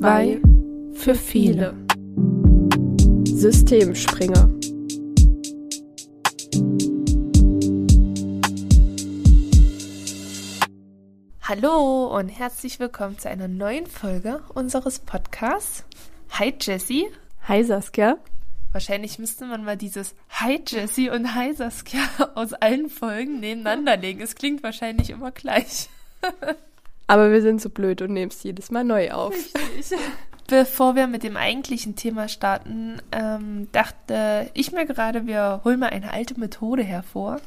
Zwei für viele. Systemspringer. Hallo und herzlich willkommen zu einer neuen Folge unseres Podcasts. Hi Jessie. Hi Saskia. Wahrscheinlich müsste man mal dieses Hi Jessie und Hi Saskia aus allen Folgen nebeneinander legen. Es klingt wahrscheinlich immer gleich. Aber wir sind so blöd und nehmen es jedes Mal neu auf. Richtig. Bevor wir mit dem eigentlichen Thema starten, ähm, dachte ich mir gerade, wir holen mal eine alte Methode hervor.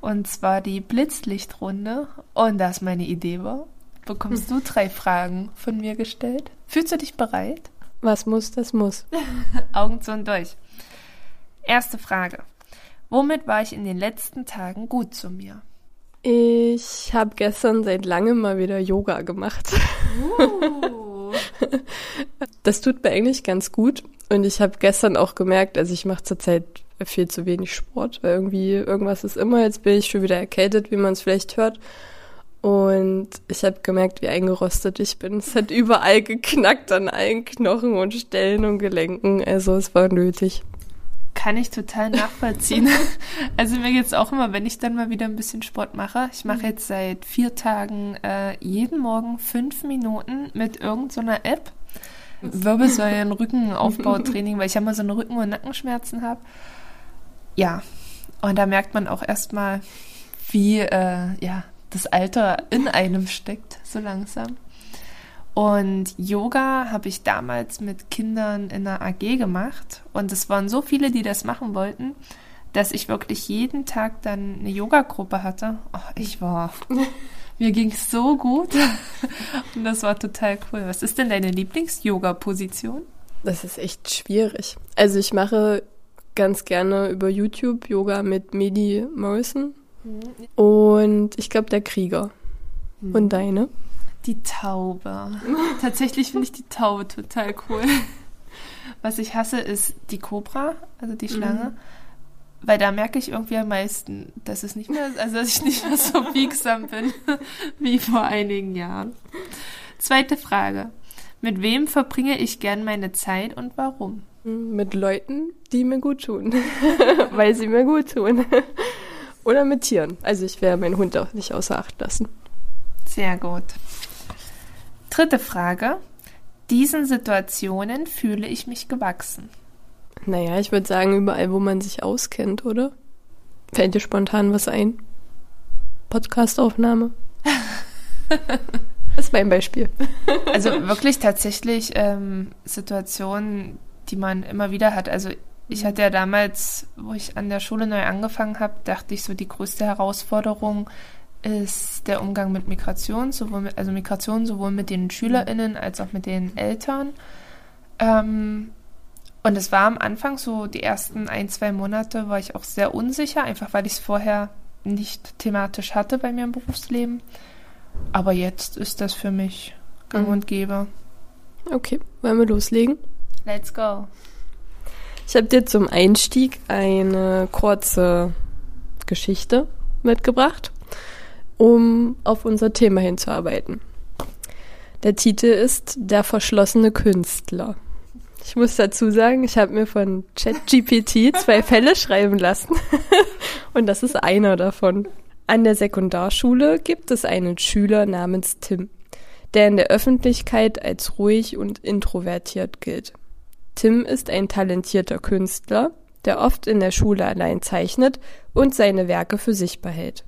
Und zwar die Blitzlichtrunde. Und da es meine Idee war, bekommst du drei Fragen von mir gestellt. Fühlst du dich bereit? Was muss, das muss. Augen zu und durch. Erste Frage. Womit war ich in den letzten Tagen gut zu mir? Ich habe gestern seit langem mal wieder Yoga gemacht. Uh. Das tut mir eigentlich ganz gut. Und ich habe gestern auch gemerkt, also ich mache zurzeit viel zu wenig Sport. Weil irgendwie irgendwas ist immer. Jetzt bin ich schon wieder erkältet, wie man es vielleicht hört. Und ich habe gemerkt, wie eingerostet ich bin. Es hat überall geknackt an allen Knochen und Stellen und Gelenken. Also es war nötig. Kann ich total nachvollziehen. also mir geht's auch immer, wenn ich dann mal wieder ein bisschen Sport mache. Ich mache jetzt seit vier Tagen äh, jeden Morgen fünf Minuten mit irgendeiner so App. Wirbelsäulen, Rückenaufbautraining, weil ich ja mal so eine Rücken- und Nackenschmerzen habe. Ja, und da merkt man auch erstmal, wie äh, ja, das Alter in einem steckt, so langsam. Und Yoga habe ich damals mit Kindern in einer AG gemacht. Und es waren so viele, die das machen wollten, dass ich wirklich jeden Tag dann eine Yoga-Gruppe hatte. Oh, ich war. Mir ging es so gut. Und das war total cool. Was ist denn deine Lieblings-Yoga-Position? Das ist echt schwierig. Also ich mache ganz gerne über YouTube Yoga mit Medi Morrison. Und ich glaube der Krieger. Und deine? Die Taube. Tatsächlich finde ich die Taube total cool. Was ich hasse, ist die Kobra, also die Schlange. Weil da merke ich irgendwie am meisten, dass es nicht mehr, also dass ich nicht mehr so biegsam bin wie vor einigen Jahren. Zweite Frage. Mit wem verbringe ich gern meine Zeit und warum? Mit Leuten, die mir gut tun. Weil sie mir gut tun. Oder mit Tieren. Also ich werde meinen Hund auch nicht außer Acht lassen. Sehr gut. Dritte Frage. Diesen Situationen fühle ich mich gewachsen. Naja, ich würde sagen, überall, wo man sich auskennt, oder? Fällt dir spontan was ein? Podcastaufnahme? das ist mein Beispiel. Also wirklich tatsächlich ähm, Situationen, die man immer wieder hat. Also ich hatte ja damals, wo ich an der Schule neu angefangen habe, dachte ich so, die größte Herausforderung ist der Umgang mit Migration, sowohl mit, also Migration sowohl mit den SchülerInnen als auch mit den Eltern. Ähm, und es war am Anfang so, die ersten ein, zwei Monate war ich auch sehr unsicher, einfach weil ich es vorher nicht thematisch hatte bei mir im Berufsleben. Aber jetzt ist das für mich gang Mhm. und gäbe. Okay, wollen wir loslegen? Let's go. Ich habe dir zum Einstieg eine kurze Geschichte mitgebracht, um auf unser Thema hinzuarbeiten. Der Titel ist Der verschlossene Künstler. Ich muss dazu sagen, ich habe mir von ChatGPT zwei Fälle schreiben lassen und das ist einer davon. An der Sekundarschule gibt es einen Schüler namens Tim, der in der Öffentlichkeit als ruhig und introvertiert gilt. Tim ist ein talentierter Künstler, der oft in der Schule allein zeichnet und seine Werke für sich behält.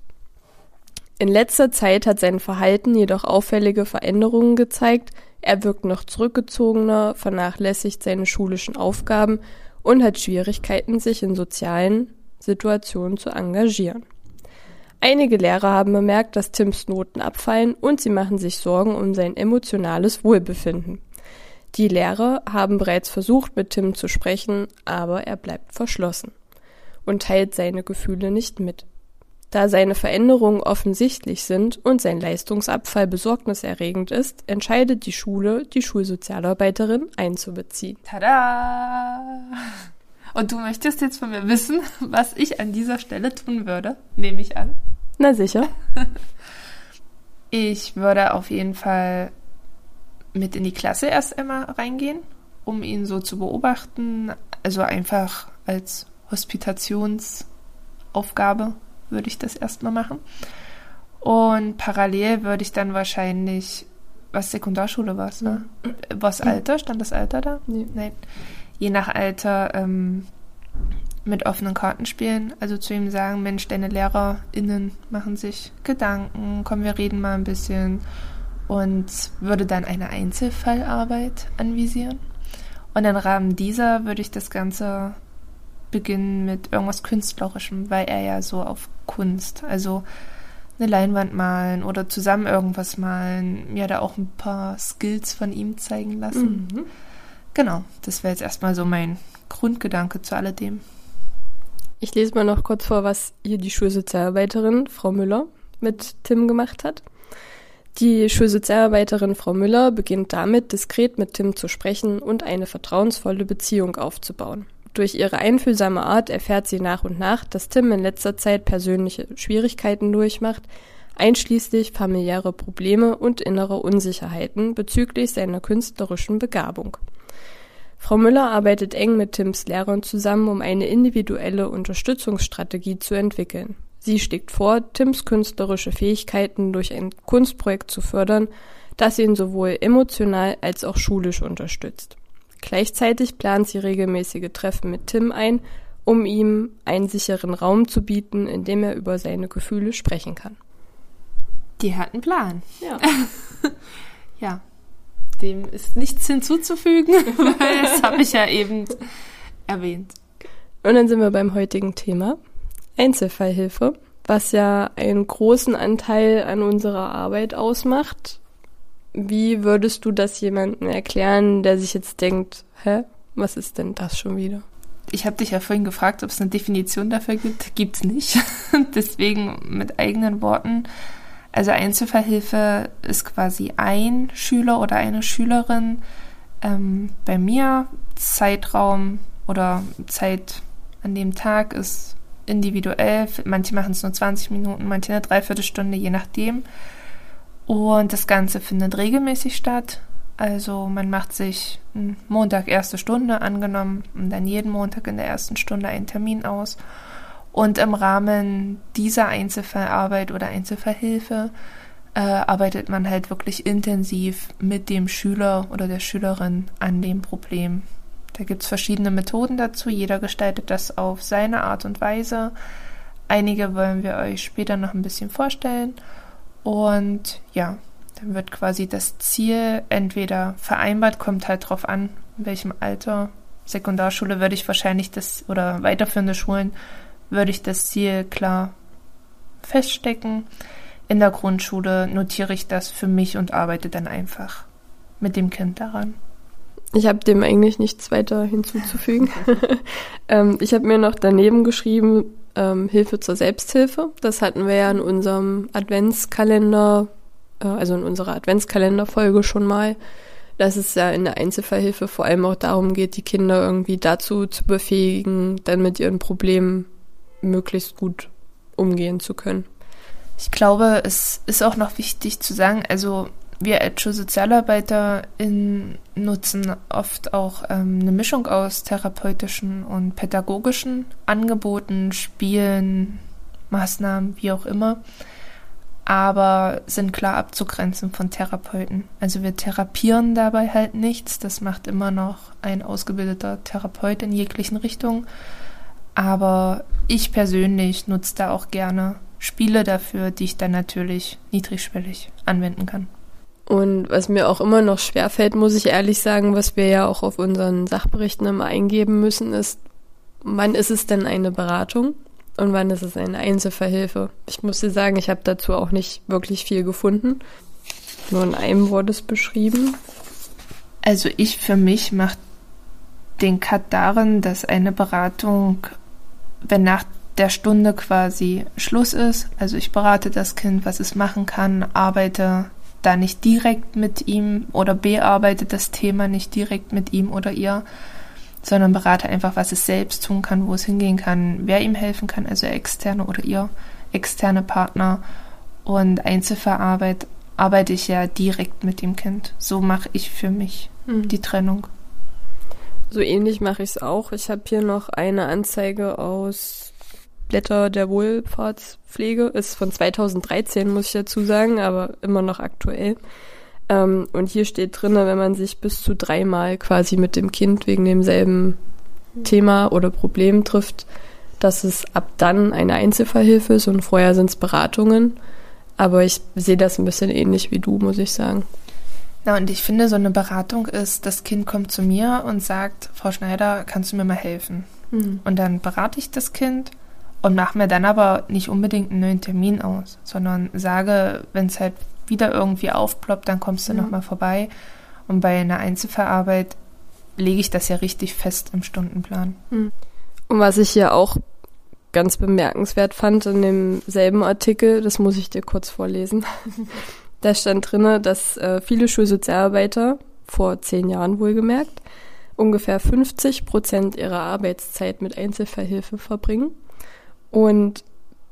In letzter Zeit hat sein Verhalten jedoch auffällige Veränderungen gezeigt, er wirkt noch zurückgezogener, vernachlässigt seine schulischen Aufgaben und hat Schwierigkeiten, sich in sozialen Situationen zu engagieren. Einige Lehrer haben bemerkt, dass Tims Noten abfallen und sie machen sich Sorgen um sein emotionales Wohlbefinden. Die Lehrer haben bereits versucht, mit Tim zu sprechen, aber er bleibt verschlossen und teilt seine Gefühle nicht mit. Da seine Veränderungen offensichtlich sind und sein Leistungsabfall besorgniserregend ist, entscheidet die Schule, die Schulsozialarbeiterin einzubeziehen. Tada! Und du möchtest jetzt von mir wissen, was ich an dieser Stelle tun würde, nehme ich an. Na sicher. Ich würde auf jeden Fall mit in die Klasse erst einmal reingehen, um ihn so zu beobachten. Also einfach als Hospitationsaufgabe würde ich das erstmal machen. Und parallel würde ich dann wahrscheinlich, was Sekundarschule war es, ne? Mhm. Was Alter? Stand das Alter da? Nee. Nein. Je nach Alter ähm, mit offenen Karten spielen. Also zu ihm sagen, Mensch, deine LehrerInnen machen sich Gedanken, komm, wir reden mal ein bisschen. Und würde dann eine Einzelfallarbeit anvisieren. Und im Rahmen dieser würde ich das Ganze beginnen mit irgendwas Künstlerischem, weil er ja so auf Kunst, also eine Leinwand malen oder zusammen irgendwas malen, mir da auch ein paar Skills von ihm zeigen lassen. Mhm. Genau, das wäre jetzt erstmal so mein Grundgedanke zu alledem. Ich lese mal noch kurz vor, was hier die Schulsozialarbeiterin Frau Müller mit Tim gemacht hat. Die Schulsozialarbeiterin Frau Müller beginnt damit, diskret mit Tim zu sprechen und eine vertrauensvolle Beziehung aufzubauen. Durch ihre einfühlsame Art erfährt sie nach und nach, dass Tim in letzter Zeit persönliche Schwierigkeiten durchmacht, einschließlich familiäre Probleme und innere Unsicherheiten bezüglich seiner künstlerischen Begabung. Frau Müller arbeitet eng mit Tims Lehrern zusammen, um eine individuelle Unterstützungsstrategie zu entwickeln. Sie schlägt vor, Tims künstlerische Fähigkeiten durch ein Kunstprojekt zu fördern, das ihn sowohl emotional als auch schulisch unterstützt. Gleichzeitig plant sie regelmäßige Treffen mit Tim ein, um ihm einen sicheren Raum zu bieten, in dem er über seine Gefühle sprechen kann. Die hat einen Plan. Ja. ja. Dem ist nichts hinzuzufügen, weil das habe ich ja eben erwähnt. Und dann sind wir beim heutigen Thema. Einzelfallhilfe, was ja einen großen Anteil an unserer Arbeit ausmacht. Wie würdest du das jemandem erklären, der sich jetzt denkt, hä, was ist denn das schon wieder? Ich habe dich ja vorhin gefragt, ob es eine Definition dafür gibt. Gibt's nicht. Deswegen mit eigenen Worten also Einzelfallhilfe ist quasi ein Schüler oder eine Schülerin. Ähm, bei mir Zeitraum oder Zeit an dem Tag ist individuell. Manche machen es nur 20 Minuten, manche eine Dreiviertelstunde, je nachdem. Und das Ganze findet regelmäßig statt. Also man macht sich Montag erste Stunde angenommen und dann jeden Montag in der ersten Stunde einen Termin aus. Und im Rahmen dieser Einzelfallarbeit oder Einzelfallhilfe äh, arbeitet man halt wirklich intensiv mit dem Schüler oder der Schülerin an dem Problem. Da gibt es verschiedene Methoden dazu. Jeder gestaltet das auf seine Art und Weise. Einige wollen wir euch später noch ein bisschen vorstellen. Und ja, dann wird quasi das Ziel entweder vereinbart, kommt halt drauf an, in welchem Alter. Sekundarschule würde ich wahrscheinlich das oder weiterführende Schulen würde ich das Ziel klar feststecken. In der Grundschule notiere ich das für mich und arbeite dann einfach mit dem Kind daran. Ich habe dem eigentlich nichts weiter hinzuzufügen. ähm, ich habe mir noch daneben geschrieben, ähm, Hilfe zur Selbsthilfe. Das hatten wir ja in unserem Adventskalender, äh, also in unserer Adventskalenderfolge schon mal, dass es ja in der Einzelfallhilfe vor allem auch darum geht, die Kinder irgendwie dazu zu befähigen, dann mit ihren Problemen möglichst gut umgehen zu können. Ich glaube, es ist auch noch wichtig zu sagen, also wir als Sozialarbeiter nutzen oft auch ähm, eine Mischung aus therapeutischen und pädagogischen Angeboten, Spielen, Maßnahmen, wie auch immer, aber sind klar abzugrenzen von Therapeuten. Also wir therapieren dabei halt nichts, das macht immer noch ein ausgebildeter Therapeut in jeglichen Richtungen. Aber ich persönlich nutze da auch gerne Spiele dafür, die ich dann natürlich niedrigschwellig anwenden kann. Und was mir auch immer noch schwerfällt, muss ich ehrlich sagen, was wir ja auch auf unseren Sachberichten immer eingeben müssen, ist, wann ist es denn eine Beratung und wann ist es eine Einzelverhilfe? Ich muss dir sagen, ich habe dazu auch nicht wirklich viel gefunden. Nur in einem Wort ist beschrieben. Also ich für mich mache den Cut darin, dass eine Beratung wenn nach der Stunde quasi Schluss ist, also ich berate das Kind, was es machen kann, arbeite da nicht direkt mit ihm oder bearbeite das Thema nicht direkt mit ihm oder ihr, sondern berate einfach, was es selbst tun kann, wo es hingehen kann, wer ihm helfen kann, also externe oder ihr externe Partner und Einzelverarbeit arbeite ich ja direkt mit dem Kind. So mache ich für mich mhm. die Trennung. So ähnlich mache ich es auch. Ich habe hier noch eine Anzeige aus Blätter der Wohlfahrtspflege. Ist von 2013, muss ich dazu sagen, aber immer noch aktuell. Ähm, und hier steht drin, wenn man sich bis zu dreimal quasi mit dem Kind wegen demselben Thema oder Problem trifft, dass es ab dann eine Einzelfallhilfe ist und vorher sind es Beratungen. Aber ich sehe das ein bisschen ähnlich wie du, muss ich sagen. Na, und ich finde, so eine Beratung ist, das Kind kommt zu mir und sagt, Frau Schneider, kannst du mir mal helfen? Mhm. Und dann berate ich das Kind und mache mir dann aber nicht unbedingt einen neuen Termin aus, sondern sage, wenn es halt wieder irgendwie aufploppt, dann kommst du mhm. nochmal vorbei. Und bei einer Einzelverarbeit lege ich das ja richtig fest im Stundenplan. Mhm. Und was ich hier auch ganz bemerkenswert fand in demselben Artikel, das muss ich dir kurz vorlesen. Da stand drinne, dass äh, viele Schulsozialarbeiter, vor zehn Jahren wohlgemerkt, ungefähr 50 Prozent ihrer Arbeitszeit mit Einzelverhilfe verbringen. Und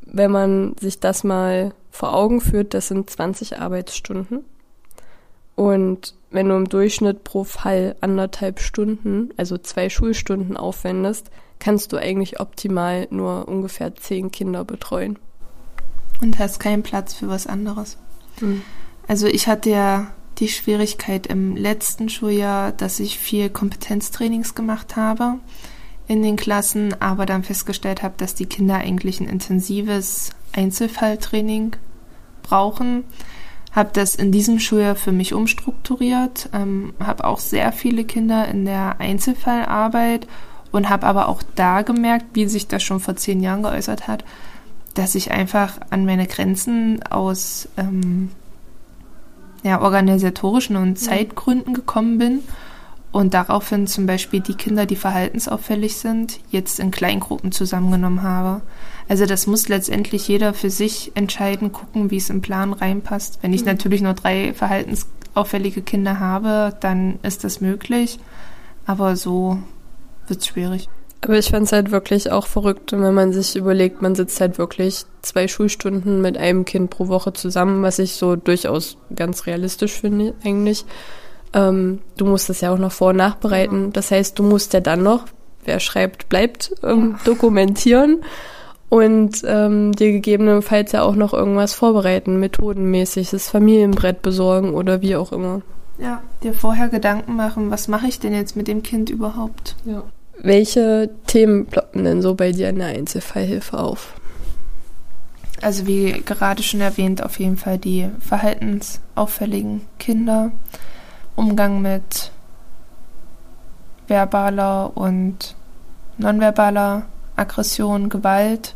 wenn man sich das mal vor Augen führt, das sind 20 Arbeitsstunden. Und wenn du im Durchschnitt pro Fall anderthalb Stunden, also zwei Schulstunden aufwendest, kannst du eigentlich optimal nur ungefähr zehn Kinder betreuen. Und hast keinen Platz für was anderes. Mhm. Also ich hatte ja die Schwierigkeit im letzten Schuljahr, dass ich viel Kompetenztrainings gemacht habe in den Klassen, aber dann festgestellt habe, dass die Kinder eigentlich ein intensives Einzelfalltraining brauchen. Habe das in diesem Schuljahr für mich umstrukturiert, ähm, habe auch sehr viele Kinder in der Einzelfallarbeit und habe aber auch da gemerkt, wie sich das schon vor zehn Jahren geäußert hat, dass ich einfach an meine Grenzen aus ähm, ja, organisatorischen und Zeitgründen gekommen bin und daraufhin zum Beispiel die Kinder, die verhaltensauffällig sind, jetzt in Kleingruppen zusammengenommen habe. Also das muss letztendlich jeder für sich entscheiden, gucken, wie es im Plan reinpasst. Wenn ich mhm. natürlich nur drei verhaltensauffällige Kinder habe, dann ist das möglich, aber so wird es schwierig. Aber ich fand es halt wirklich auch verrückt, wenn man sich überlegt, man sitzt halt wirklich zwei Schulstunden mit einem Kind pro Woche zusammen, was ich so durchaus ganz realistisch finde eigentlich. Ähm, du musst das ja auch noch vor- und nachbereiten. Ja. Das heißt, du musst ja dann noch, wer schreibt, bleibt, ähm, ja. dokumentieren und ähm, dir gegebenenfalls ja auch noch irgendwas vorbereiten, methodenmäßig, das Familienbrett besorgen oder wie auch immer. Ja, dir vorher Gedanken machen, was mache ich denn jetzt mit dem Kind überhaupt? Ja. Welche Themen ploppen denn so bei dir in der Einzelfallhilfe auf? Also wie gerade schon erwähnt, auf jeden Fall die verhaltensauffälligen Kinder, Umgang mit verbaler und nonverbaler Aggression, Gewalt.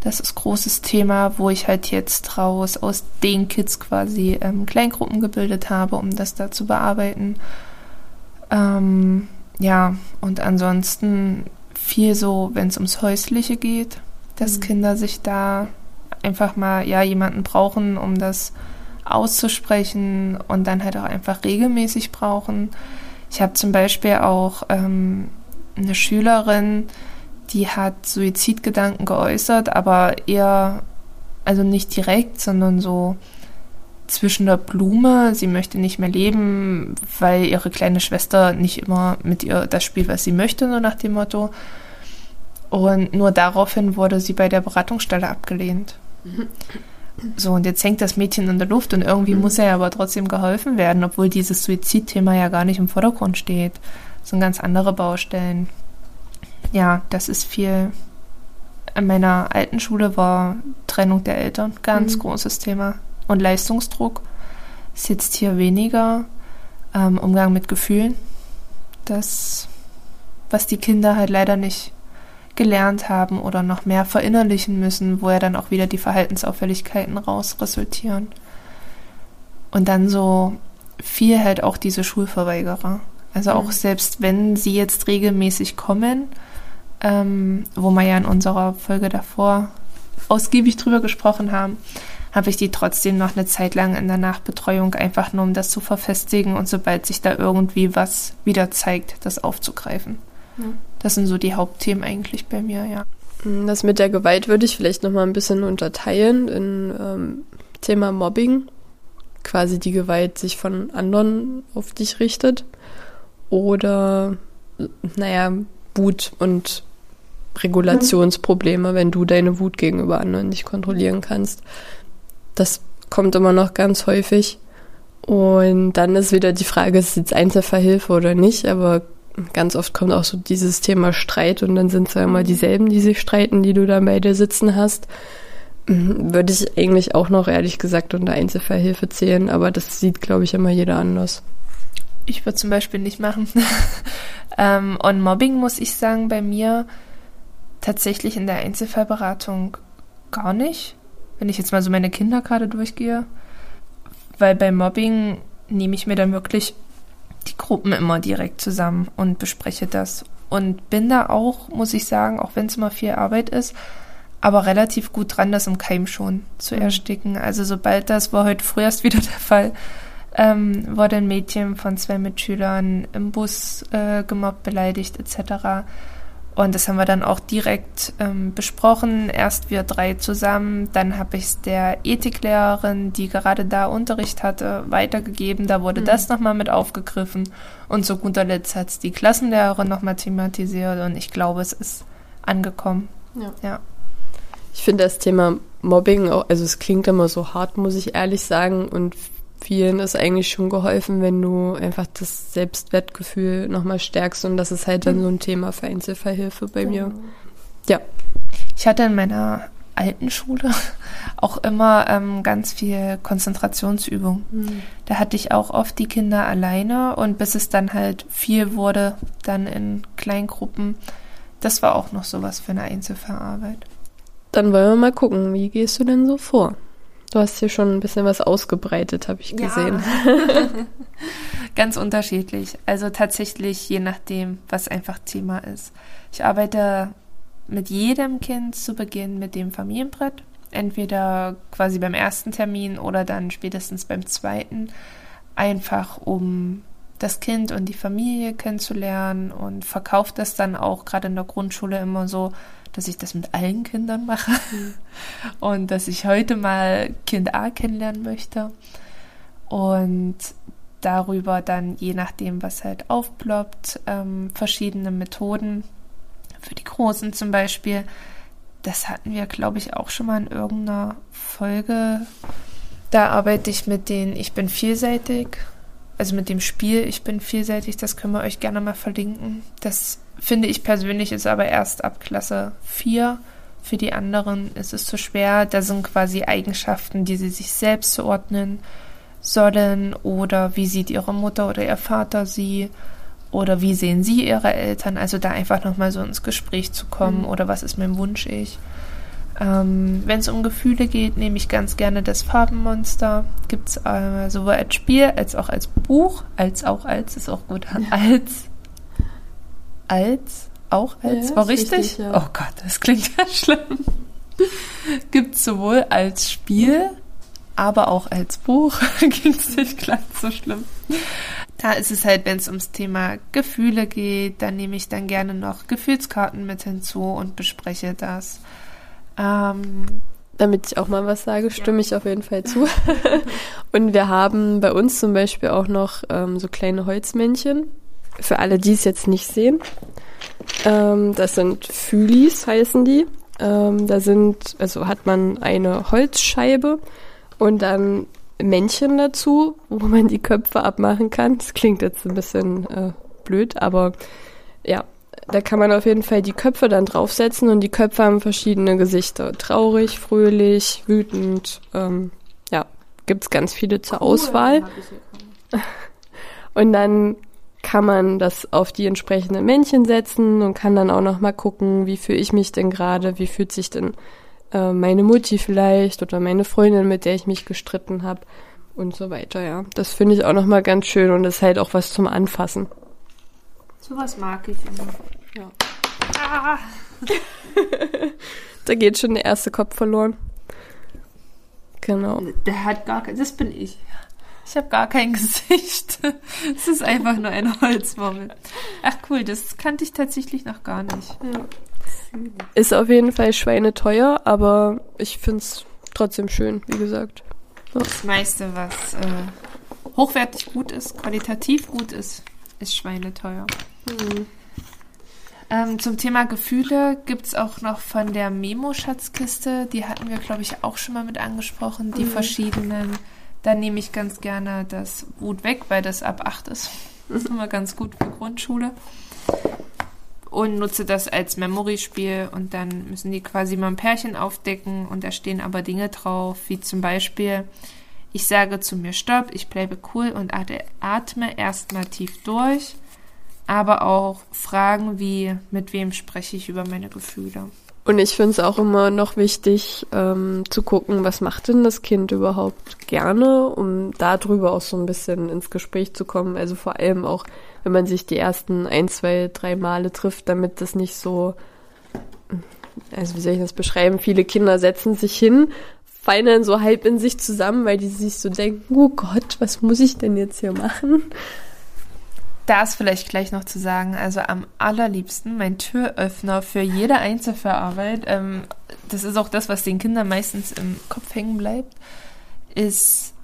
Das ist großes Thema, wo ich halt jetzt raus aus den Kids quasi ähm, Kleingruppen gebildet habe, um das da zu bearbeiten. Ähm, ja, und ansonsten viel so, wenn es ums Häusliche geht, dass mhm. Kinder sich da einfach mal ja jemanden brauchen, um das auszusprechen und dann halt auch einfach regelmäßig brauchen. Ich habe zum Beispiel auch ähm, eine Schülerin, die hat Suizidgedanken geäußert, aber eher, also nicht direkt, sondern so zwischen der Blume. Sie möchte nicht mehr leben, weil ihre kleine Schwester nicht immer mit ihr das spielt, was sie möchte, so nach dem Motto. Und nur daraufhin wurde sie bei der Beratungsstelle abgelehnt. So, und jetzt hängt das Mädchen in der Luft und irgendwie muss er aber trotzdem geholfen werden, obwohl dieses Suizidthema ja gar nicht im Vordergrund steht. Das sind ganz andere Baustellen. Ja, das ist viel. In meiner alten Schule war Trennung der Eltern ganz mhm. großes Thema und Leistungsdruck ist jetzt hier weniger. Ähm, Umgang mit Gefühlen, das, was die Kinder halt leider nicht gelernt haben oder noch mehr verinnerlichen müssen, wo ja dann auch wieder die Verhaltensauffälligkeiten raus resultieren. Und dann so viel halt auch diese Schulverweigerer. Also auch mhm. selbst wenn sie jetzt regelmäßig kommen, ähm, wo wir ja in unserer Folge davor ausgiebig drüber gesprochen haben, habe ich die trotzdem noch eine Zeit lang in der Nachbetreuung, einfach nur um das zu verfestigen und sobald sich da irgendwie was wieder zeigt, das aufzugreifen. Ja. Das sind so die Hauptthemen eigentlich bei mir, ja. Das mit der Gewalt würde ich vielleicht noch mal ein bisschen unterteilen in ähm, Thema Mobbing, quasi die Gewalt sich von anderen auf dich richtet oder, naja, Wut und Regulationsprobleme, wenn du deine Wut gegenüber anderen nicht kontrollieren kannst. Das kommt immer noch ganz häufig. Und dann ist wieder die Frage, ist es jetzt Einzelverhilfe oder nicht, aber ganz oft kommt auch so dieses Thema Streit und dann sind es ja immer dieselben, die sich streiten, die du dann bei dir sitzen hast. Mhm, würde ich eigentlich auch noch ehrlich gesagt unter Einzelverhilfe zählen, aber das sieht, glaube ich, immer jeder anders. Ich würde zum Beispiel nicht machen. ähm, und Mobbing muss ich sagen, bei mir tatsächlich in der Einzelfallberatung gar nicht. Wenn ich jetzt mal so meine Kinder gerade durchgehe. Weil bei Mobbing nehme ich mir dann wirklich die Gruppen immer direkt zusammen und bespreche das. Und bin da auch, muss ich sagen, auch wenn es immer viel Arbeit ist, aber relativ gut dran, das im Keim schon zu mhm. ersticken. Also sobald das war heute früh erst wieder der Fall, ähm, wurde ein Mädchen von zwei Mitschülern im Bus äh, gemobbt, beleidigt etc. Und das haben wir dann auch direkt ähm, besprochen. Erst wir drei zusammen, dann habe ich es der Ethiklehrerin, die gerade da Unterricht hatte, weitergegeben. Da wurde mhm. das nochmal mit aufgegriffen. Und zu guter Letzt hat es die Klassenlehrerin nochmal thematisiert und ich glaube, es ist angekommen. Ja. ja. Ich finde das Thema Mobbing auch, also es klingt immer so hart, muss ich ehrlich sagen. Und vielen ist eigentlich schon geholfen, wenn du einfach das Selbstwertgefühl nochmal stärkst und das ist halt dann so ein Thema für Einzelverhilfe bei mir. Ja. Ich hatte in meiner alten Schule auch immer ähm, ganz viel Konzentrationsübung. Mhm. Da hatte ich auch oft die Kinder alleine und bis es dann halt viel wurde, dann in Kleingruppen. Das war auch noch sowas für eine Einzelverarbeit. Dann wollen wir mal gucken, wie gehst du denn so vor? Du hast hier schon ein bisschen was ausgebreitet, habe ich gesehen. Ja. Ganz unterschiedlich. Also tatsächlich je nachdem, was einfach Thema ist. Ich arbeite mit jedem Kind zu Beginn mit dem Familienbrett. Entweder quasi beim ersten Termin oder dann spätestens beim zweiten. Einfach um das Kind und die Familie kennenzulernen und verkauft das dann auch gerade in der Grundschule immer so, dass ich das mit allen Kindern mache mhm. und dass ich heute mal Kind A kennenlernen möchte und darüber dann je nachdem, was halt aufploppt, ähm, verschiedene Methoden für die Großen zum Beispiel. Das hatten wir, glaube ich, auch schon mal in irgendeiner Folge. Da arbeite ich mit den Ich bin vielseitig, also mit dem Spiel Ich bin vielseitig, das können wir euch gerne mal verlinken. Das finde ich persönlich ist aber erst ab Klasse 4. Für die anderen ist es zu schwer. Da sind quasi Eigenschaften, die sie sich selbst zuordnen sollen oder wie sieht ihre Mutter oder ihr Vater sie oder wie sehen sie ihre Eltern. Also da einfach nochmal so ins Gespräch zu kommen mhm. oder was ist mein Wunsch ich. Ähm, Wenn es um Gefühle geht, nehme ich ganz gerne das Farbenmonster. Gibt es äh, sowohl als Spiel als auch als Buch, als auch als, ist auch gut, ja. als als, auch als, ja, war richtig? richtig ja. Oh Gott, das klingt ja schlimm. Gibt es sowohl als Spiel, aber auch als Buch. Gibt es nicht ganz so schlimm. Da ist es halt, wenn es ums Thema Gefühle geht, dann nehme ich dann gerne noch Gefühlskarten mit hinzu und bespreche das. Ähm, damit ich auch mal was sage, stimme ich auf jeden Fall zu. und wir haben bei uns zum Beispiel auch noch ähm, so kleine Holzmännchen, für alle, die es jetzt nicht sehen, ähm, das sind Fühlis, heißen die. Ähm, da sind, also hat man eine Holzscheibe und dann Männchen dazu, wo man die Köpfe abmachen kann. Das klingt jetzt ein bisschen äh, blöd, aber ja, da kann man auf jeden Fall die Köpfe dann draufsetzen und die Köpfe haben verschiedene Gesichter. Traurig, fröhlich, wütend. Ähm, ja, gibt's ganz viele zur Auswahl. Und dann kann man das auf die entsprechenden Männchen setzen und kann dann auch noch mal gucken, wie fühle ich mich denn gerade, wie fühlt sich denn äh, meine Mutti vielleicht oder meine Freundin, mit der ich mich gestritten habe und so weiter, ja. Das finde ich auch noch mal ganz schön und ist halt auch was zum Anfassen. Sowas mag ich immer. Ja. Ah. da geht schon der erste Kopf verloren. Genau. Der hat gar kein, das bin ich. Ich habe gar kein Gesicht. Es ist einfach nur ein Holzwommel. Ach cool, das kannte ich tatsächlich noch gar nicht. Ja. Ist auf jeden Fall schweineteuer, aber ich finde es trotzdem schön, wie gesagt. Das meiste, was äh, hochwertig gut ist, qualitativ gut ist, ist schweineteuer. Mhm. Ähm, zum Thema Gefühle gibt es auch noch von der Memo-Schatzkiste, die hatten wir, glaube ich, auch schon mal mit angesprochen, die mhm. verschiedenen. Da nehme ich ganz gerne das Wut weg, weil das ab 8 ist. Das ist immer ganz gut für Grundschule. Und nutze das als Memory-Spiel und dann müssen die quasi mal ein Pärchen aufdecken und da stehen aber Dinge drauf, wie zum Beispiel, ich sage zu mir Stopp, ich bleibe cool und atme erstmal tief durch aber auch Fragen wie, mit wem spreche ich über meine Gefühle. Und ich finde es auch immer noch wichtig ähm, zu gucken, was macht denn das Kind überhaupt gerne, um darüber auch so ein bisschen ins Gespräch zu kommen. Also vor allem auch, wenn man sich die ersten ein, zwei, drei Male trifft, damit das nicht so, also wie soll ich das beschreiben, viele Kinder setzen sich hin, fallen dann so halb in sich zusammen, weil die sich so denken, oh Gott, was muss ich denn jetzt hier machen? Das vielleicht gleich noch zu sagen. Also am allerliebsten mein Türöffner für jede Einzelverarbeit. Ähm, das ist auch das, was den Kindern meistens im Kopf hängen bleibt, ist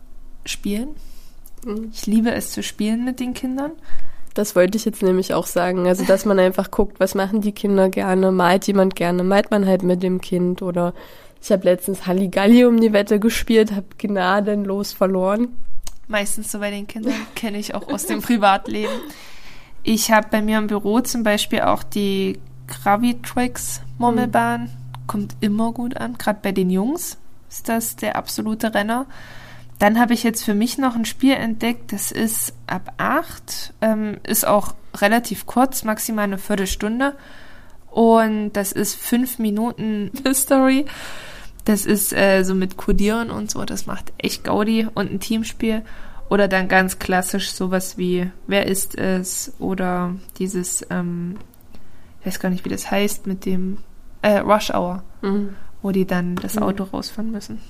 Spielen. Mhm. Ich liebe es zu spielen mit den Kindern. Das wollte ich jetzt nämlich auch sagen. Also, dass man einfach guckt, was machen die Kinder gerne, malt jemand gerne, malt man halt mit dem Kind oder ich habe letztens Halligalli um die Wette gespielt, habe gnadenlos verloren meistens so bei den Kindern, kenne ich auch aus dem Privatleben. Ich habe bei mir im Büro zum Beispiel auch die Gravitrix Murmelbahn. Mhm. Kommt immer gut an. Gerade bei den Jungs ist das der absolute Renner. Dann habe ich jetzt für mich noch ein Spiel entdeckt, das ist ab 8, ähm, ist auch relativ kurz, maximal eine Viertelstunde. Und das ist 5 Minuten History. Das ist äh, so mit Codieren und so, das macht echt Gaudi und ein Teamspiel. Oder dann ganz klassisch sowas wie Wer ist es? Oder dieses, ähm, ich weiß gar nicht, wie das heißt, mit dem äh, Rush Hour, mhm. wo die dann das mhm. Auto mhm. rausfahren müssen.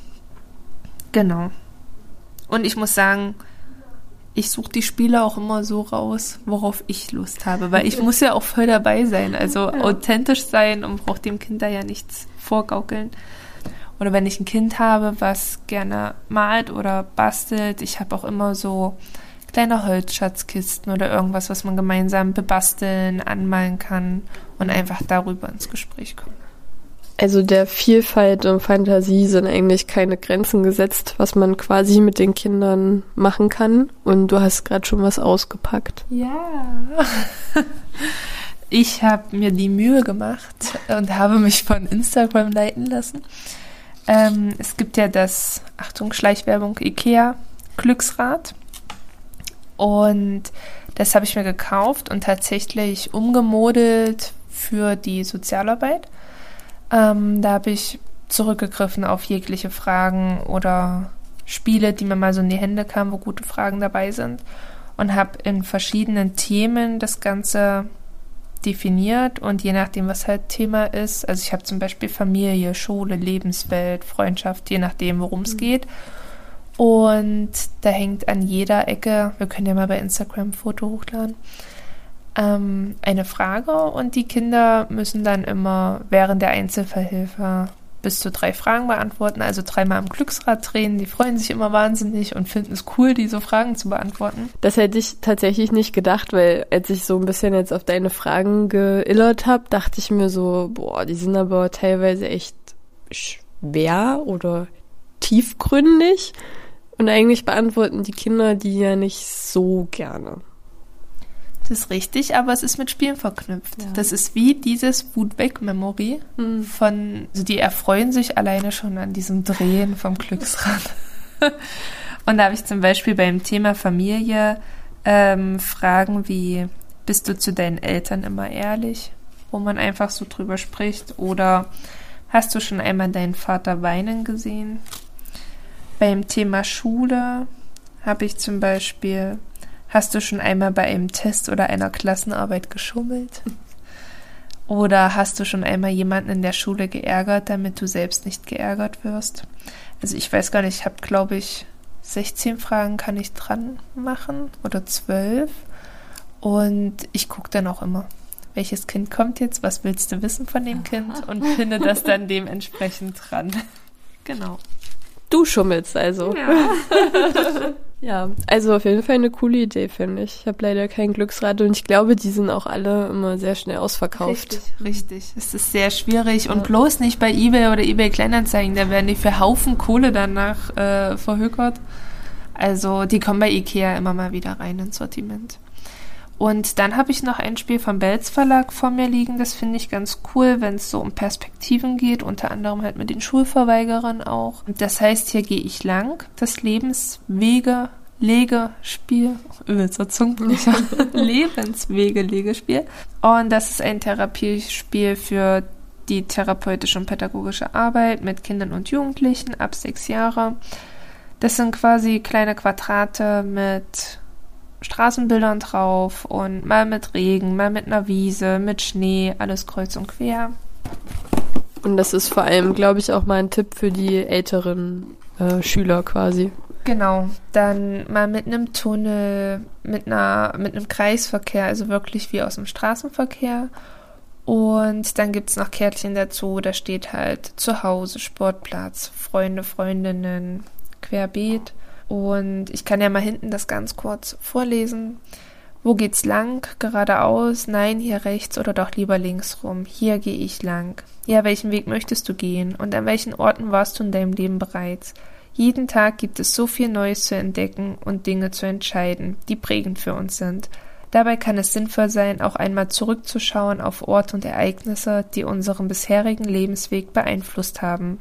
Genau. Und ich muss sagen, ich suche die Spiele auch immer so raus, worauf ich Lust habe, weil ich muss ja auch voll dabei sein, also ja. authentisch sein und brauche dem Kind da ja nichts vorgaukeln. Oder wenn ich ein Kind habe, was gerne malt oder bastelt, ich habe auch immer so kleine Holzschatzkisten oder irgendwas, was man gemeinsam bebasteln, anmalen kann und einfach darüber ins Gespräch kommen. Also der Vielfalt und Fantasie sind eigentlich keine Grenzen gesetzt, was man quasi mit den Kindern machen kann. Und du hast gerade schon was ausgepackt. Ja. Ich habe mir die Mühe gemacht und habe mich von Instagram leiten lassen ähm, es gibt ja das, Achtung, Schleichwerbung, IKEA Glücksrad. Und das habe ich mir gekauft und tatsächlich umgemodelt für die Sozialarbeit. Ähm, da habe ich zurückgegriffen auf jegliche Fragen oder Spiele, die mir mal so in die Hände kamen, wo gute Fragen dabei sind. Und habe in verschiedenen Themen das Ganze definiert und je nachdem, was halt Thema ist, also ich habe zum Beispiel Familie, Schule, Lebenswelt, Freundschaft, je nachdem, worum es mhm. geht. Und da hängt an jeder Ecke, wir können ja mal bei Instagram ein Foto hochladen, ähm, eine Frage und die Kinder müssen dann immer während der Einzelverhilfe bis zu drei Fragen beantworten, also dreimal am Glücksrad drehen. Die freuen sich immer wahnsinnig und finden es cool, diese Fragen zu beantworten. Das hätte ich tatsächlich nicht gedacht, weil als ich so ein bisschen jetzt auf deine Fragen geillert habe, dachte ich mir so, boah, die sind aber teilweise echt schwer oder tiefgründig. Und eigentlich beantworten die Kinder die ja nicht so gerne. Das ist richtig, aber es ist mit Spielen verknüpft. Ja. Das ist wie dieses Woodback-Memory mhm. von, also die erfreuen sich alleine schon an diesem Drehen vom Glücksrad. Und da habe ich zum Beispiel beim Thema Familie ähm, Fragen wie, bist du zu deinen Eltern immer ehrlich? Wo man einfach so drüber spricht. Oder hast du schon einmal deinen Vater weinen gesehen? Beim Thema Schule habe ich zum Beispiel, Hast du schon einmal bei einem Test oder einer Klassenarbeit geschummelt? Oder hast du schon einmal jemanden in der Schule geärgert, damit du selbst nicht geärgert wirst? Also ich weiß gar nicht, ich habe, glaube ich, 16 Fragen kann ich dran machen oder 12. Und ich gucke dann auch immer, welches Kind kommt jetzt, was willst du wissen von dem Kind und finde das dann dementsprechend dran. genau. Du schummelst also. Ja. Ja, also auf jeden Fall eine coole Idee, finde ich. Ich habe leider kein Glücksrad und ich glaube, die sind auch alle immer sehr schnell ausverkauft. Richtig, richtig. Es ist sehr schwierig und bloß nicht bei eBay oder eBay Kleinanzeigen, da werden die für Haufen Kohle danach äh, verhökert. Also die kommen bei Ikea immer mal wieder rein ins Sortiment. Und dann habe ich noch ein Spiel vom Belz Verlag vor mir liegen. Das finde ich ganz cool, wenn es so um Perspektiven geht, unter anderem halt mit den Schulverweigerern auch. Das heißt, hier gehe ich lang. Das Lebenswege Legespiel, übelster Zungenbrecher, Lebenswege-Legespiel. Und das ist ein Therapiespiel für die therapeutische und pädagogische Arbeit mit Kindern und Jugendlichen ab sechs Jahre. Das sind quasi kleine Quadrate mit Straßenbildern drauf und mal mit Regen, mal mit einer Wiese, mit Schnee, alles kreuz und quer. Und das ist vor allem, glaube ich, auch mal ein Tipp für die älteren äh, Schüler quasi. Genau, dann mal mit einem Tunnel, mit einer, mit einem Kreisverkehr, also wirklich wie aus dem Straßenverkehr. Und dann gibt es noch Kärtchen dazu, da steht halt Zuhause, Sportplatz, Freunde, Freundinnen, querbeet. Und ich kann ja mal hinten das ganz kurz vorlesen. Wo geht's lang? Geradeaus? Nein, hier rechts oder doch lieber links rum? Hier gehe ich lang. Ja, welchen Weg möchtest du gehen? Und an welchen Orten warst du in deinem Leben bereits? Jeden Tag gibt es so viel Neues zu entdecken und Dinge zu entscheiden, die prägend für uns sind. Dabei kann es sinnvoll sein, auch einmal zurückzuschauen auf Orte und Ereignisse, die unseren bisherigen Lebensweg beeinflusst haben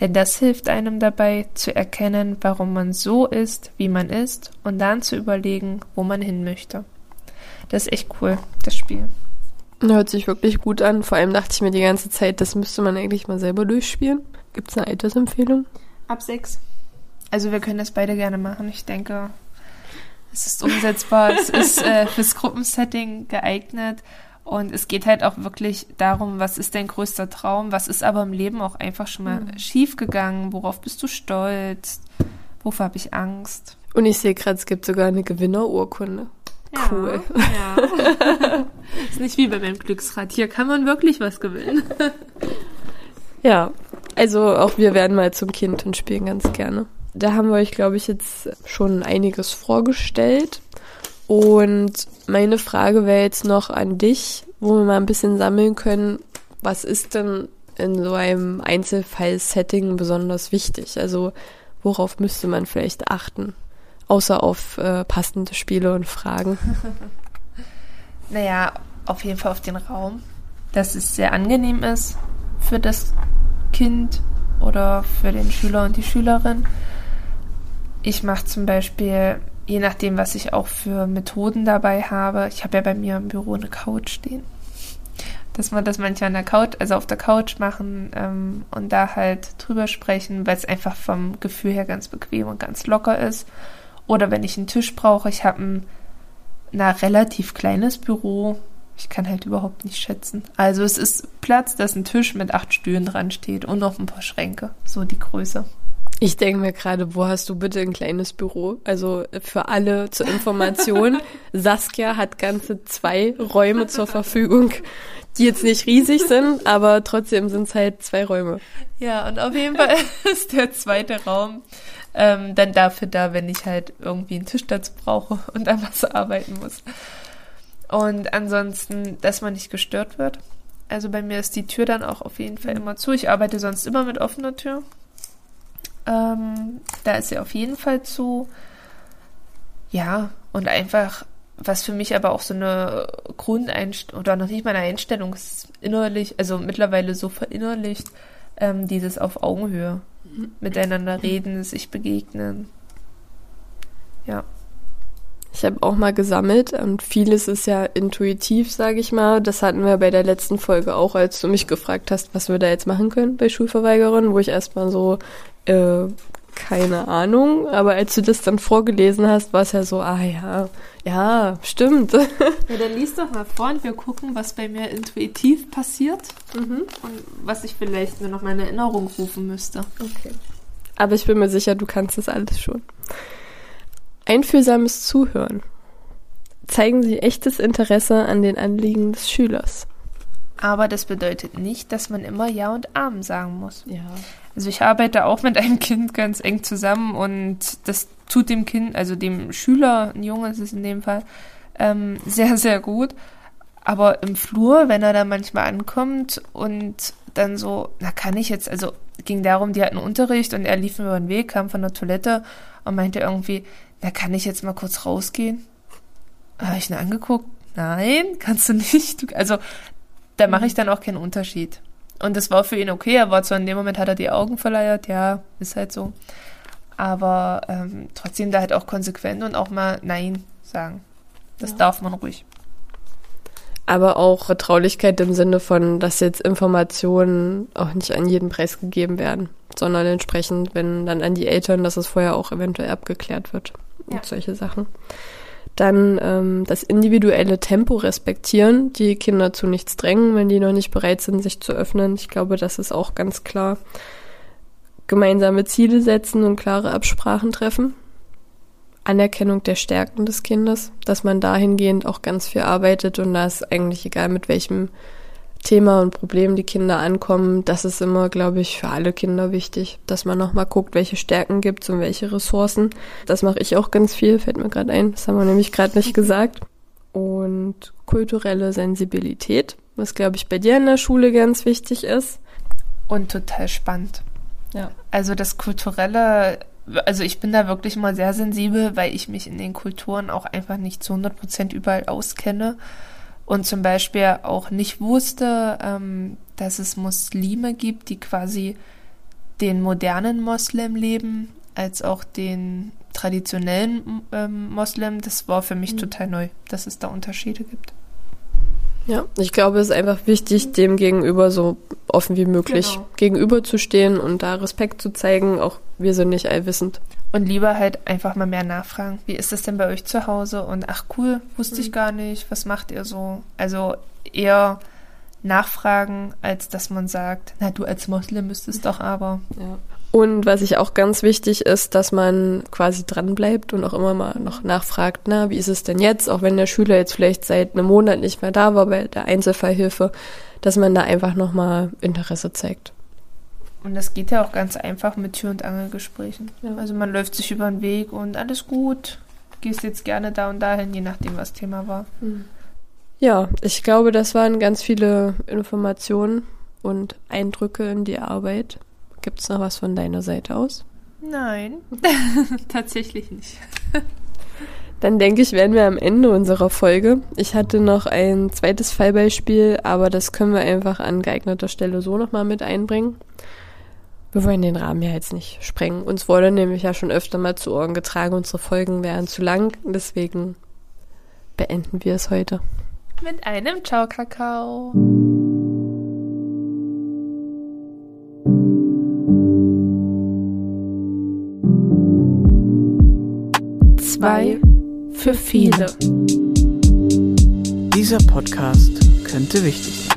denn das hilft einem dabei zu erkennen, warum man so ist, wie man ist und dann zu überlegen, wo man hin möchte. Das ist echt cool, das Spiel. Hört sich wirklich gut an. Vor allem dachte ich mir die ganze Zeit, das müsste man eigentlich mal selber durchspielen. Gibt es eine Altersempfehlung? Ab sechs. Also wir können das beide gerne machen. Ich denke, es ist umsetzbar. es ist äh, fürs Gruppensetting geeignet. Und es geht halt auch wirklich darum, was ist dein größter Traum, was ist aber im Leben auch einfach schon mal mhm. schief gegangen, worauf bist du stolz, wovor habe ich Angst. Und ich sehe gerade, es gibt sogar eine Gewinnerurkunde. Ja, cool. Ja. ist nicht wie bei meinem Glücksrad. Hier kann man wirklich was gewinnen. ja, also auch wir werden mal zum Kind und spielen ganz gerne. Da haben wir euch, glaube ich, jetzt schon einiges vorgestellt. Und meine Frage wäre jetzt noch an dich, wo wir mal ein bisschen sammeln können, was ist denn in so einem Einzelfall-Setting besonders wichtig? Also worauf müsste man vielleicht achten? Außer auf äh, passende Spiele und Fragen. naja, auf jeden Fall auf den Raum, dass es sehr angenehm ist für das Kind oder für den Schüler und die Schülerin. Ich mache zum Beispiel je nachdem, was ich auch für Methoden dabei habe. Ich habe ja bei mir im Büro eine Couch stehen. Dass man das manchmal an der Couch, also auf der Couch machen ähm, und da halt drüber sprechen, weil es einfach vom Gefühl her ganz bequem und ganz locker ist. Oder wenn ich einen Tisch brauche, ich habe ein na, relativ kleines Büro. Ich kann halt überhaupt nicht schätzen. Also es ist Platz, dass ein Tisch mit acht Stühlen dran steht und noch ein paar Schränke. So die Größe. Ich denke mir gerade, wo hast du bitte ein kleines Büro? Also für alle zur Information, Saskia hat ganze zwei Räume zur Verfügung, die jetzt nicht riesig sind, aber trotzdem sind es halt zwei Räume. Ja, und auf jeden Fall ist der zweite Raum ähm, dann dafür da, wenn ich halt irgendwie einen Tisch dazu brauche und an was arbeiten muss. Und ansonsten, dass man nicht gestört wird. Also bei mir ist die Tür dann auch auf jeden Fall immer zu. Ich arbeite sonst immer mit offener Tür. Ähm, da ist sie auf jeden Fall zu. Ja, und einfach, was für mich aber auch so eine Grundeinstellung, oder noch nicht mal eine Einstellung ist, innerlich, also mittlerweile so verinnerlicht, ähm, dieses auf Augenhöhe miteinander reden, sich begegnen. Ja. Ich habe auch mal gesammelt und vieles ist ja intuitiv, sage ich mal. Das hatten wir bei der letzten Folge auch, als du mich gefragt hast, was wir da jetzt machen können bei Schulverweigerern, wo ich erstmal so äh, keine Ahnung, aber als du das dann vorgelesen hast, war es ja so, ah ja, ja, stimmt. Ja, dann liest doch mal vor und wir gucken, was bei mir intuitiv passiert mhm. und was ich vielleicht mir noch mal in Erinnerung rufen müsste. Okay. Aber ich bin mir sicher, du kannst das alles schon. Einfühlsames Zuhören. Zeigen Sie echtes Interesse an den Anliegen des Schülers. Aber das bedeutet nicht, dass man immer Ja und Amen sagen muss. Ja. Also ich arbeite auch mit einem Kind ganz eng zusammen und das tut dem Kind, also dem Schüler, ein Junge ist es in dem Fall, ähm, sehr, sehr gut. Aber im Flur, wenn er da manchmal ankommt und dann so, na kann ich jetzt, also ging darum, die hatten Unterricht und er lief mir über den Weg, kam von der Toilette und meinte irgendwie, na kann ich jetzt mal kurz rausgehen? Habe ich ihn angeguckt, nein, kannst du nicht. Also da mache ich dann auch keinen Unterschied. Und das war für ihn okay. Er war zwar in dem Moment, hat er die Augen verleiert, ja, ist halt so. Aber ähm, trotzdem da halt auch konsequent und auch mal Nein sagen. Das ja. darf man ruhig. Aber auch Vertraulichkeit im Sinne von, dass jetzt Informationen auch nicht an jeden Preis gegeben werden, sondern entsprechend, wenn dann an die Eltern, dass es vorher auch eventuell abgeklärt wird ja. und solche Sachen. Dann ähm, das individuelle Tempo respektieren, die Kinder zu nichts drängen, wenn die noch nicht bereit sind, sich zu öffnen. Ich glaube, das ist auch ganz klar. Gemeinsame Ziele setzen und klare Absprachen treffen. Anerkennung der Stärken des Kindes, dass man dahingehend auch ganz viel arbeitet und da ist eigentlich egal, mit welchem Thema und Problem die Kinder ankommen, das ist immer, glaube ich, für alle Kinder wichtig, dass man nochmal guckt, welche Stärken gibt es und welche Ressourcen. Das mache ich auch ganz viel, fällt mir gerade ein, das haben wir nämlich gerade nicht gesagt. Und kulturelle Sensibilität, was, glaube ich, bei dir in der Schule ganz wichtig ist. Und total spannend. Ja. Also das kulturelle also ich bin da wirklich mal sehr sensibel, weil ich mich in den Kulturen auch einfach nicht zu 100 Prozent überall auskenne und zum Beispiel auch nicht wusste, ähm, dass es Muslime gibt, die quasi den modernen Moslem leben, als auch den traditionellen ähm, Moslem. Das war für mich mhm. total neu, dass es da Unterschiede gibt. Ja, ich glaube, es ist einfach wichtig, dem gegenüber so offen wie möglich genau. gegenüberzustehen und da Respekt zu zeigen. Auch wir sind nicht allwissend. Und lieber halt einfach mal mehr nachfragen. Wie ist das denn bei euch zu Hause? Und ach cool, wusste ich mhm. gar nicht. Was macht ihr so? Also eher nachfragen, als dass man sagt, na du als Moslem müsstest doch aber. Ja. Und was ich auch ganz wichtig ist, dass man quasi dranbleibt und auch immer mal noch nachfragt, na, wie ist es denn jetzt, auch wenn der Schüler jetzt vielleicht seit einem Monat nicht mehr da war bei der Einzelfallhilfe, dass man da einfach nochmal Interesse zeigt. Und das geht ja auch ganz einfach mit Tür- und Angelgesprächen. Ja. Also man läuft sich über den Weg und alles gut, gehst jetzt gerne da und dahin, je nachdem, was Thema war. Hm. Ja, ich glaube, das waren ganz viele Informationen und Eindrücke in die Arbeit. Gibt es noch was von deiner Seite aus? Nein, tatsächlich nicht. Dann denke ich, werden wir am Ende unserer Folge. Ich hatte noch ein zweites Fallbeispiel, aber das können wir einfach an geeigneter Stelle so nochmal mit einbringen. Wir wollen den Rahmen ja jetzt nicht sprengen. Uns wurde nämlich ja schon öfter mal zu Ohren getragen, unsere Folgen wären zu lang. Deswegen beenden wir es heute. Mit einem Ciao Kakao. Zwei für viele. Dieser Podcast könnte wichtig sein.